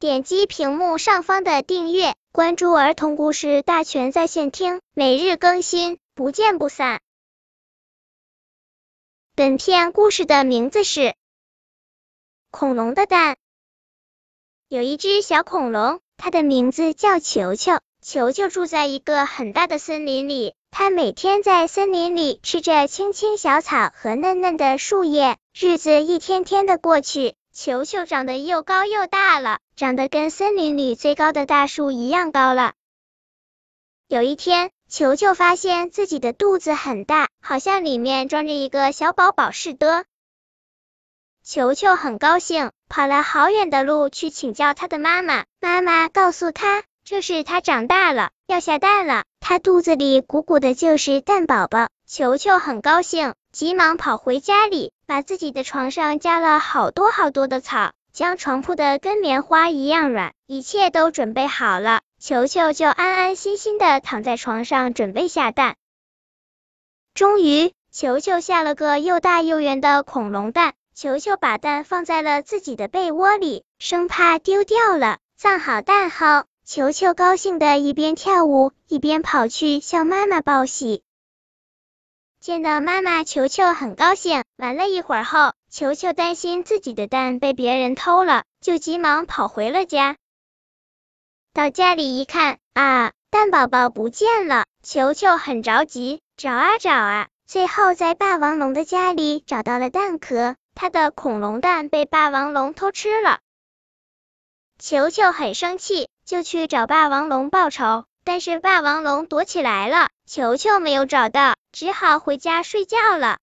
点击屏幕上方的订阅，关注儿童故事大全在线听，每日更新，不见不散。本片故事的名字是《恐龙的蛋》。有一只小恐龙，它的名字叫球球。球球住在一个很大的森林里，它每天在森林里吃着青青小草和嫩嫩的树叶。日子一天天的过去，球球长得又高又大了，长得跟森林里最高的大树一样高了。有一天，球球发现自己的肚子很大，好像里面装着一个小宝宝似的。球球很高兴，跑了好远的路去请教他的妈妈。妈妈告诉他。这是它长大了，要下蛋了。它肚子里鼓鼓的，就是蛋宝宝。球球很高兴，急忙跑回家里，把自己的床上加了好多好多的草，将床铺的跟棉花一样软。一切都准备好了，球球就安安心心的躺在床上，准备下蛋。终于，球球下了个又大又圆的恐龙蛋。球球把蛋放在了自己的被窝里，生怕丢掉了。藏好蛋后。球球高兴的一边跳舞一边跑去向妈妈报喜。见到妈妈，球球很高兴。玩了一会儿后，球球担心自己的蛋被别人偷了，就急忙跑回了家。到家里一看，啊，蛋宝宝不见了！球球很着急，找啊找啊，最后在霸王龙的家里找到了蛋壳。他的恐龙蛋被霸王龙偷吃了。球球很生气。就去找霸王龙报仇，但是霸王龙躲起来了，球球没有找到，只好回家睡觉了。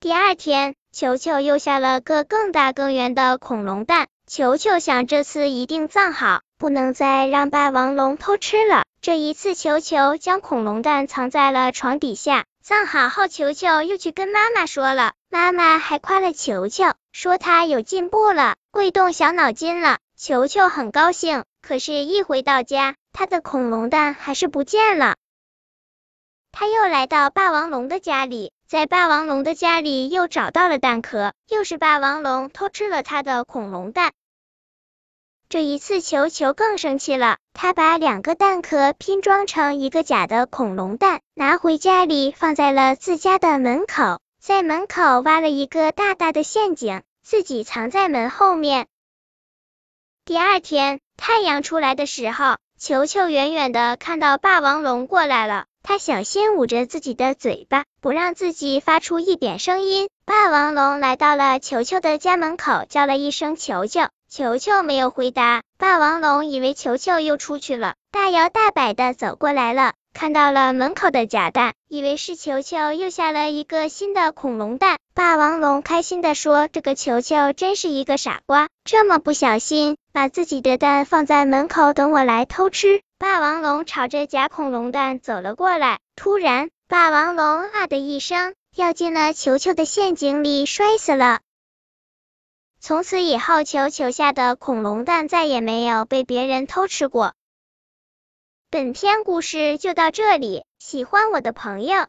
第二天，球球又下了个更大更圆的恐龙蛋，球球想这次一定藏好，不能再让霸王龙偷吃了。这一次，球球将恐龙蛋藏在了床底下，藏好后，球球又去跟妈妈说了，妈妈还夸了球球，说他有进步了，会动小脑筋了。球球很高兴，可是，一回到家，他的恐龙蛋还是不见了。他又来到霸王龙的家里，在霸王龙的家里又找到了蛋壳，又是霸王龙偷吃了他的恐龙蛋。这一次，球球更生气了，他把两个蛋壳拼装成一个假的恐龙蛋，拿回家里放在了自家的门口，在门口挖了一个大大的陷阱，自己藏在门后面。第二天太阳出来的时候，球球远远的看到霸王龙过来了，他小心捂着自己的嘴巴，不让自己发出一点声音。霸王龙来到了球球的家门口，叫了一声“球球”，球球没有回答。霸王龙以为球球又出去了，大摇大摆的走过来了。看到了门口的假蛋，以为是球球又下了一个新的恐龙蛋。霸王龙开心的说：“这个球球真是一个傻瓜，这么不小心把自己的蛋放在门口，等我来偷吃。”霸王龙朝着假恐龙蛋走了过来，突然，霸王龙啊的一声掉进了球球的陷阱里，摔死了。从此以后，球球下的恐龙蛋再也没有被别人偷吃过。本篇故事就到这里，喜欢我的朋友